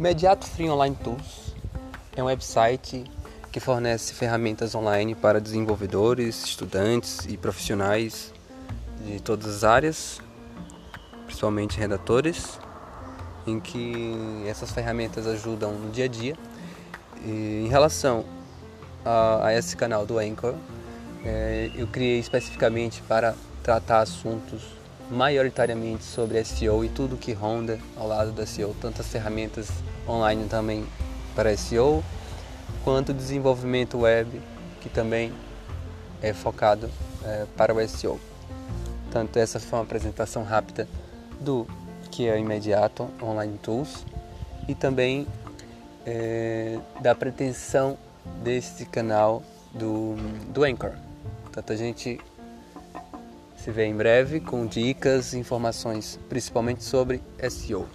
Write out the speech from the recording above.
Mediato Free Online Tools é um website que fornece ferramentas online para desenvolvedores, estudantes e profissionais de todas as áreas, principalmente redatores, em que essas ferramentas ajudam no dia a dia. E em relação a, a esse canal do Anchor, é, eu criei especificamente para tratar assuntos maioritariamente sobre SEO e tudo que ronda ao lado da SEO, tantas ferramentas online também para SEO, quanto desenvolvimento web, que também é focado é, para o SEO. Tanto essa foi uma apresentação rápida do que é o Imediato Online Tools e também é, da pretensão desse canal do, do Anchor. Portanto, a gente se vê em breve com dicas e informações, principalmente sobre SEO.